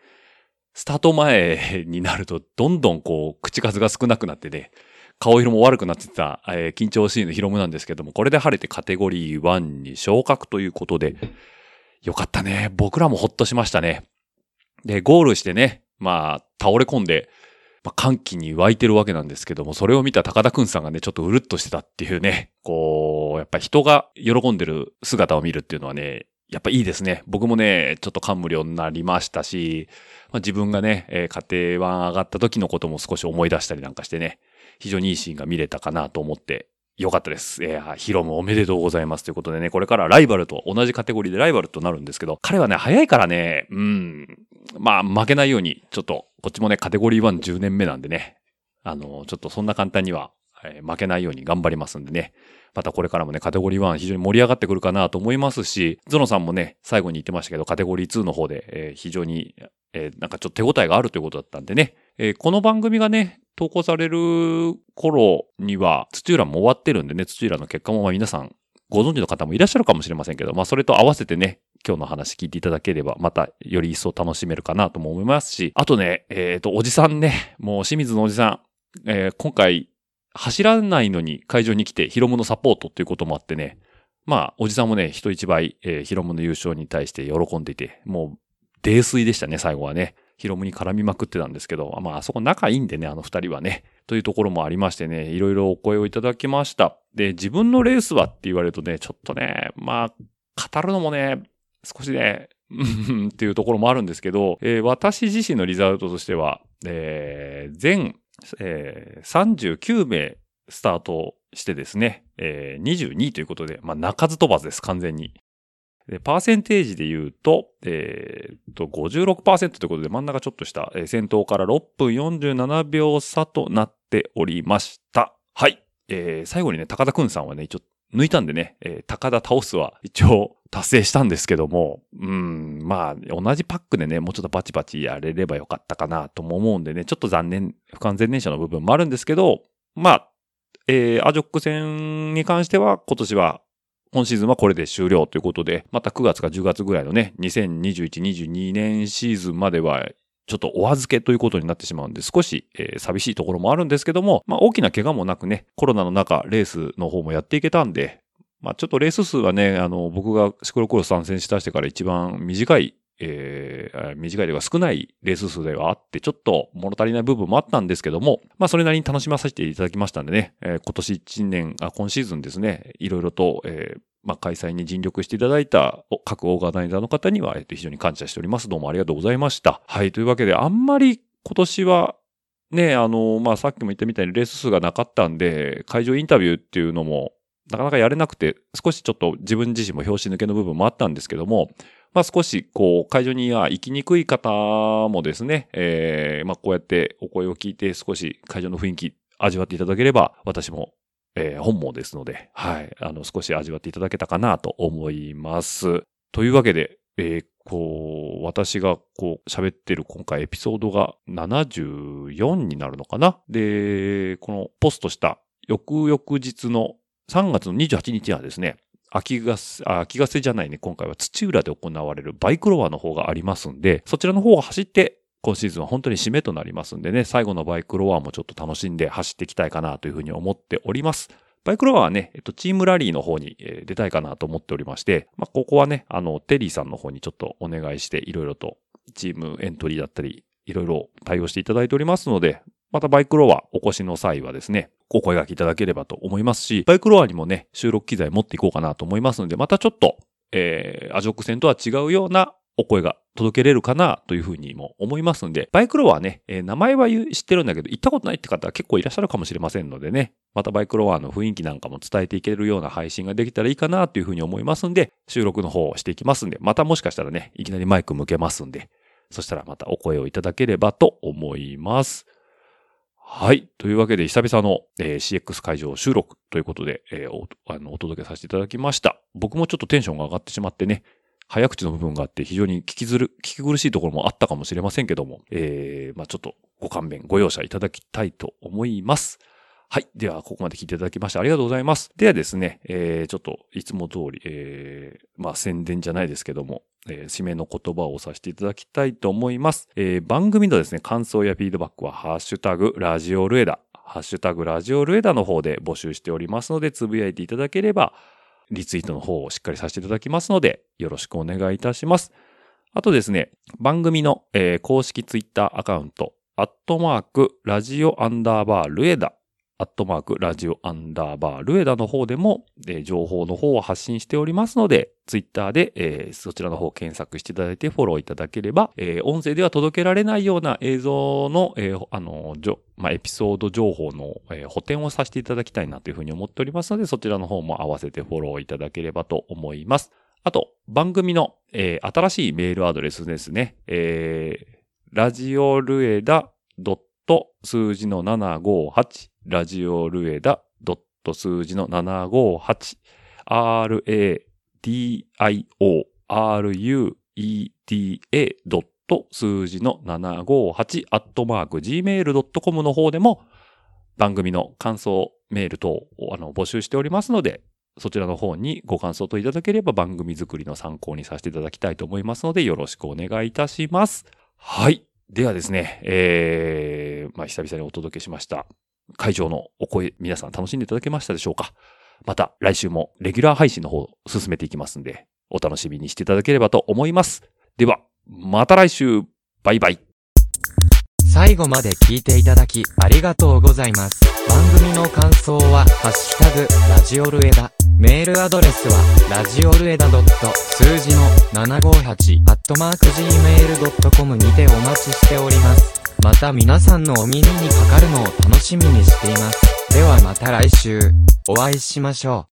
スタート前になると、どんどんこう、口数が少なくなってね、顔色も悪くなってた、えー、緊張シーンのヒロムなんですけども、これで晴れてカテゴリー1に昇格ということで、よかったね。僕らもほっとしましたね。で、ゴールしてね、まあ、倒れ込んで、まあ、歓喜に湧いてるわけなんですけども、それを見た高田くんさんがね、ちょっとうるっとしてたっていうね、こう、やっぱ人が喜んでる姿を見るっていうのはね、やっぱいいですね。僕もね、ちょっと感無量になりましたし、まあ、自分がね、え、家庭版上がった時のことも少し思い出したりなんかしてね、非常にいいシーンが見れたかなと思ってよかったです。えー、ヒロムおめでとうございます。ということでね、これからライバルと同じカテゴリーでライバルとなるんですけど、彼はね、早いからね、うん、まあ、負けないように、ちょっと、こっちもね、カテゴリー1 10年目なんでね、あの、ちょっとそんな簡単には、えー、負けないように頑張りますんでね、またこれからもね、カテゴリー1非常に盛り上がってくるかなと思いますし、ゾノさんもね、最後に言ってましたけど、カテゴリー2の方で、えー、非常に、えー、なんかちょっと手応えがあるということだったんでね、えー、この番組がね、投稿される頃には、土浦も終わってるんでね、土浦の結果もまあ皆さんご存知の方もいらっしゃるかもしれませんけど、まあそれと合わせてね、今日の話聞いていただければ、またより一層楽しめるかなとも思いますし、あとね、えっ、ー、と、おじさんね、もう清水のおじさん、えー、今回走らないのに会場に来てヒロムのサポートっていうこともあってね、まあ、おじさんもね、人一倍、えー、ヒロムの優勝に対して喜んでいて、もう、泥酔でしたね、最後はね。ヒロムに絡みまくってたんですけど、まあ、あそこ仲いいんでね、あの二人はね。というところもありましてね、いろいろお声をいただきました。で、自分のレースはって言われるとね、ちょっとね、まあ、語るのもね、少しね、っていうところもあるんですけど、えー、私自身のリザルトとしては、えー、全、えー、39名スタートしてですね、えー、22ということで、まあ、鳴かず飛ばずです、完全に。で、パーセンテージで言うと、えー、っと、56%ということで真ん中ちょっとした、えー、先頭から6分47秒差となっておりました。はい。えー、最後にね、高田くんさんはね、一応抜いたんでね、えー、高田倒すは一応達成したんですけども、うん、まあ、同じパックでね、もうちょっとバチバチやれればよかったかなとも思うんでね、ちょっと残念、不完全燃焼の部分もあるんですけど、まあ、えー、アジョック戦に関しては今年は今シーズンはこれで終了ということで、また9月か10月ぐらいのね、2021-22年シーズンまでは、ちょっとお預けということになってしまうんで、少し、えー、寂しいところもあるんですけども、まあ大きな怪我もなくね、コロナの中、レースの方もやっていけたんで、まあちょっとレース数はね、あの、僕がシクロクロス参戦したしてから一番短いえー、短いというか少ないレース数ではあって、ちょっと物足りない部分もあったんですけども、まあそれなりに楽しませていただきましたんでね、えー、今年1年、あ、今シーズンですね、いろいろと、えー、まあ開催に尽力していただいた各オーガナイザーの方には、えっと、非常に感謝しております。どうもありがとうございました。はい、というわけで、あんまり今年はね、あの、まあさっきも言ったみたいにレース数がなかったんで、会場インタビューっていうのもなかなかやれなくて、少しちょっと自分自身も拍子抜けの部分もあったんですけども、まあ少しこう会場には行きにくい方もですね、えー、まあこうやってお声を聞いて少し会場の雰囲気味わっていただければ、私も、えー、本望ですので、はい、あの少し味わっていただけたかなと思います。というわけで、えー、こう、私がこう喋ってる今回エピソードが74になるのかな？で、このポストした翌々日の3月の28日はですね、秋ヶ瀬、秋ヶ瀬じゃないね、今回は土浦で行われるバイクロアの方がありますんで、そちらの方を走って、今シーズンは本当に締めとなりますんでね、最後のバイクロアもちょっと楽しんで走っていきたいかなというふうに思っております。バイクロアはね、えっと、チームラリーの方に出たいかなと思っておりまして、まあ、ここはね、あの、テリーさんの方にちょっとお願いして、いろいろとチームエントリーだったり、いろいろ対応していただいておりますので、またバイクロアお越しの際はですね、お声掛けいただければと思いますし、バイクロアにもね、収録機材持っていこうかなと思いますので、またちょっと、えー、アジョック戦とは違うようなお声が届けれるかなというふうにも思いますんで、バイクロアね、えー、名前は知ってるんだけど、行ったことないって方は結構いらっしゃるかもしれませんのでね、またバイクロアの雰囲気なんかも伝えていけるような配信ができたらいいかなというふうに思いますんで、収録の方をしていきますんで、またもしかしたらね、いきなりマイク向けますんで、そしたらまたお声をいただければと思います。はい。というわけで、久々の、えー、CX 会場収録ということで、えー、おあのお届けさせていただきました。僕もちょっとテンションが上がってしまってね、早口の部分があって非常に聞きずる、聞き苦しいところもあったかもしれませんけども、えー、まあちょっとご勘弁、ご容赦いただきたいと思います。はい。では、ここまで聞いていただきましてありがとうございます。ではですね、えー、ちょっといつも通り、えー、まあ宣伝じゃないですけども、えー、締めの言葉をさせていただきたいと思います。えー、番組のですね、感想やフィードバックは、ハッシュタグ、ラジオルエダ、ハッシュタグ、ラジオルエダの方で募集しておりますので、つぶやいていただければ、リツイートの方をしっかりさせていただきますので、よろしくお願いいたします。あとですね、番組の、えー、公式ツイッターアカウント、アットマーク、ラジオアンダーバールエダアットマーク、ラジオアンダーバー、ルエダの方でも、えー、情報の方を発信しておりますので、ツイッターで、えー、そちらの方を検索していただいてフォローいただければ、えー、音声では届けられないような映像の、えー、あの、じょ、まあ、エピソード情報の、えー、補填をさせていただきたいなというふうに思っておりますので、そちらの方も合わせてフォローいただければと思います。あと、番組の、えー、新しいメールアドレスですね。えー、ラジオルエダ数字の758ラジオルエダドット数字の758 radio,rueda ドット数字の758アットマーク gmail.com の方でも番組の感想メール等を募集しておりますので、そちらの方にご感想といただければ番組作りの参考にさせていただきたいと思いますのでよろしくお願いいたします。はい。ではですね、えー、まあ久々にお届けしました会場のお声、皆さん楽しんでいただけましたでしょうか。また来週もレギュラー配信の方進めていきますんで、お楽しみにしていただければと思います。では、また来週。バイバイ。最後まで聞いていただきありがとうございます。番組の感想は、ハッシュタグ、ラジオルエダ。メールアドレスは、ラジオルエダ数字の758、アットマーク gmail.com にてお待ちしております。また皆さんのお耳にかかるのを楽しみにしています。ではまた来週、お会いしましょう。